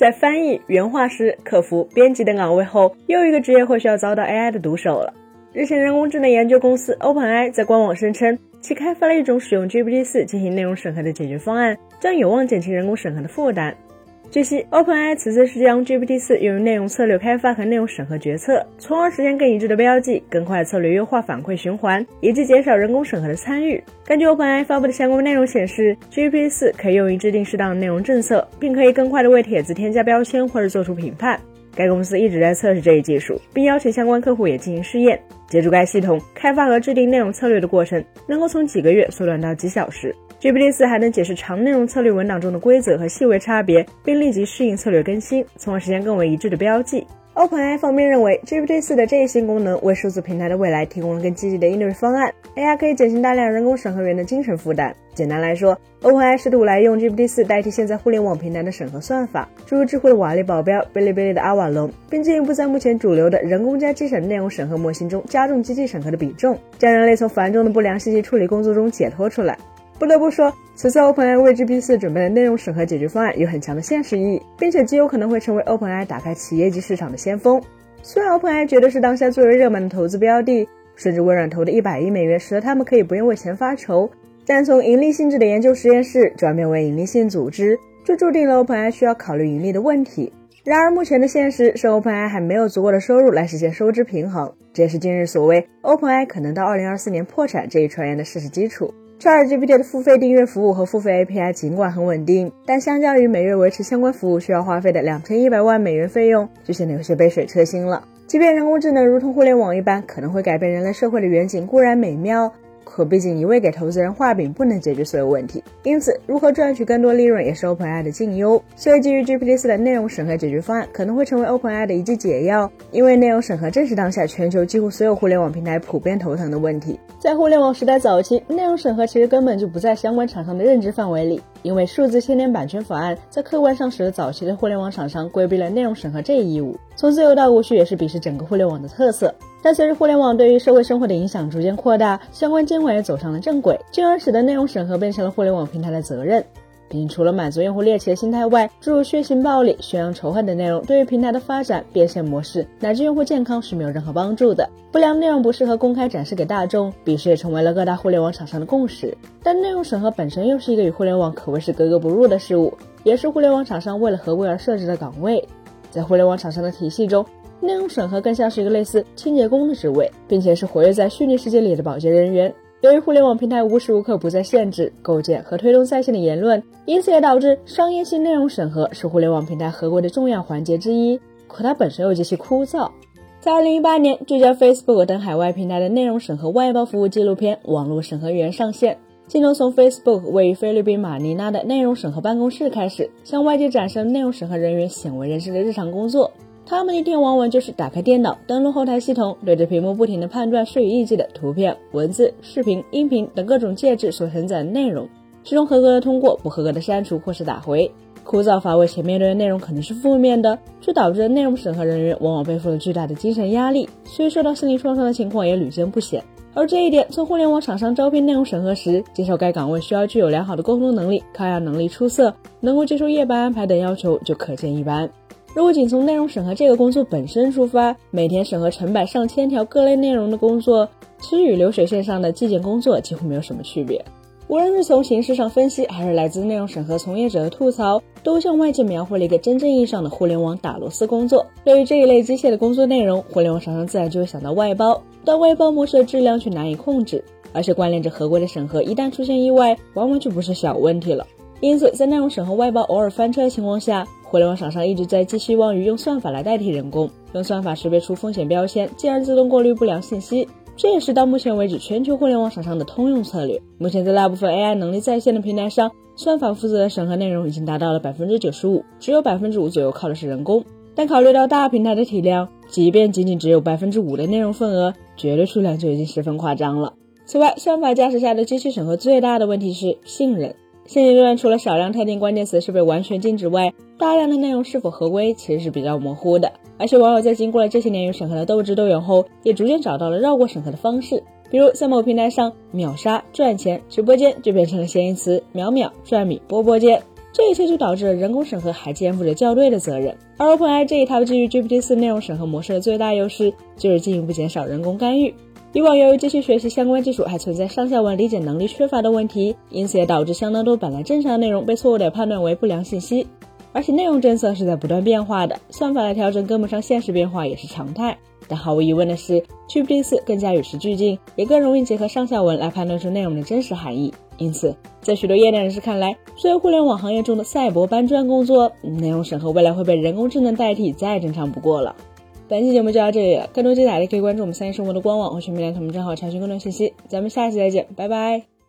在翻译、原画师、客服、编辑等岗位后，又一个职业或许要遭到 AI 的毒手了。日前，人工智能研究公司 OpenAI 在官网声称，其开发了一种使用 GPT-4 进行内容审核的解决方案，将有望减轻人工审核的负担。据悉，OpenAI 此次是将 GPT-4 用于内容策略开发和内容审核决策，从而实现更一致的标记、更快的策略优化反馈循环，以及减少人工审核的参与。根据 OpenAI 发布的相关内容显示，GPT-4 可以用于制定适当的内容政策，并可以更快地为帖子添加标签或者做出评判。该公司一直在测试这一技术，并邀请相关客户也进行试验。借助该系统，开发和制定内容策略的过程能够从几个月缩短到几小时。GPT 四还能解释长内容策略文档中的规则和细微差别，并立即适应策略更新，从而实现更为一致的标记。OpenAI 方面认为，GPT-4 的这一新功能为数字平台的未来提供了更积极的应对方案，AI 可以减轻大量人工审核员的精神负担。简单来说，OpenAI 试图来用 GPT-4 代替现在互联网平台的审核算法，诸如智慧的瓦力保镖、哔哩哔哩的阿瓦隆，并进一步在目前主流的人工加机审内容审核模型中加重机器审核的比重，将人类从繁重的不良信息处理工作中解脱出来。不得不说，此次 OpenAI 为 GPT-4 准备的内容审核解决方案有很强的现实意义，并且极有可能会成为 OpenAI 打开企业级市场的先锋。虽然 OpenAI 绝对是当下最为热门的投资标的，甚至微软投的一百亿美元使得他们可以不用为钱发愁，但从盈利性质的研究实验室转变为盈利性组织，就注定了 OpenAI 需要考虑盈利的问题。然而，目前的现实是 OpenAI 还没有足够的收入来实现收支平衡，这也是今日所谓 OpenAI 可能到2024年破产这一传言的事实基础。ChatGPT 的付费订阅服务和付费 API 尽管很稳定，但相较于每月维持相关服务需要花费的两千一百万美元费用，就显得有些杯水车薪了。即便人工智能如同互联网一般，可能会改变人类社会的远景固然美妙。可毕竟一味给投资人画饼不能解决所有问题，因此如何赚取更多利润也是 OpenAI 的近忧。所以基于 GPT-4 的内容审核解决方案可能会成为 OpenAI 的一剂解药，因为内容审核正是当下全球几乎所有互联网平台普遍头疼的问题。在互联网时代早期，内容审核其实根本就不在相关厂商的认知范围里，因为数字千年版权法案在客观上使得早期的互联网厂商规避了内容审核这一义务。从自由到无序也是鄙视整个互联网的特色。但随着互联网对于社会生活的影响逐渐扩大，相关监管也走上了正轨，进而使得内容审核变成了互联网平台的责任。并，除了满足用户猎奇的心态外，诸如血腥暴力、宣扬仇恨的内容，对于平台的发展、变现模式乃至用户健康是没有任何帮助的。不良内容不适合公开展示给大众，彼时也成为了各大互联网厂商的共识。但内容审核本身又是一个与互联网可谓是格格不入的事物，也是互联网厂商为了合规而设置的岗位。在互联网厂商的体系中，内容审核更像是一个类似清洁工的职位，并且是活跃在虚拟世界里的保洁人员。由于互联网平台无时无刻不在限制、构建和推动在线的言论，因此也导致商业性内容审核是互联网平台合规的重要环节之一。可它本身又极其枯燥。在2018年，聚焦 Facebook 等海外平台的内容审核外包服务纪录片《网络审核员》上线，镜头从 Facebook 位于菲律宾马尼拉的内容审核办公室开始，向外界展示内容审核人员鲜为人知的日常工作。他们一天往往就是打开电脑，登录后台系统，对着屏幕不停地判断事与意记的图片、文字、视频、音频等各种介质所承载的内容，其中合格的通过，不合格的删除或是打回。枯燥乏味且面对的内容可能是负面的，却导致内容审核人员往往背负了巨大的精神压力，所以受到心理创伤的情况也屡见不鲜。而这一点，从互联网厂商招聘内容审核时，接受该岗位需要具有良好的沟通能力、抗压能力出色、能够接受夜班安排等要求，就可见一斑。如果仅从内容审核这个工作本身出发，每天审核成百上千条各类内容的工作，其实与流水线上的纪检工作几乎没有什么区别。无论是从形式上分析，还是来自内容审核从业者的吐槽，都向外界描绘了一个真正意义上的互联网打螺丝工作。对于这一类机械的工作内容，互联网厂商自然就会想到外包，但外包模式的质量却难以控制，而且关联着合规的审核，一旦出现意外，往往就不是小问题了。因此，在内容审核外包偶尔翻车的情况下，互联网厂商一直在寄希望于用算法来代替人工，用算法识别出风险标签，进而自动过滤不良信息。这也是到目前为止全球互联网厂商的通用策略。目前，在大部分 AI 能力在线的平台上，算法负责的审核内容已经达到了百分之九十五，只有百分之五左右靠的是人工。但考虑到大平台的体量，即便仅仅只有百分之五的内容份额，绝对数量就已经十分夸张了。此外，算法驾驶下的机器审核最大的问题是信任。现阶段，除了少量特定关键词是被完全禁止外，大量的内容是否合规其实是比较模糊的。而且网友在经过了这些年与审核的斗智斗勇后，也逐渐找到了绕过审核的方式。比如在某平台上，秒杀赚钱直播间就变成了谐音词“秒秒赚米波波间”。这一切就导致了人工审核还肩负着校对的责任。而 OpenAI 这一套基于 GPT-4 内容审核模式的最大优势，就是进一步减少人工干预。以往由于机器学习相关技术还存在上下文理解能力缺乏的问题，因此也导致相当多本来正常的内容被错误地判断为不良信息。而且内容政策是在不断变化的，算法的调整跟不上现实变化也是常态。但毫无疑问的是，GPT-4 更加与时俱进，也更容易结合上下文来判断出内容的真实含义。因此，在许多业内人士看来，作为互联网行业中的赛博搬砖工作，内容审核未来会被人工智能代替，再正常不过了。本期节目就到这里了，更多精彩的可以关注我们三一生活的官网或全民联同账号查询更多信息。咱们下期再见，拜拜。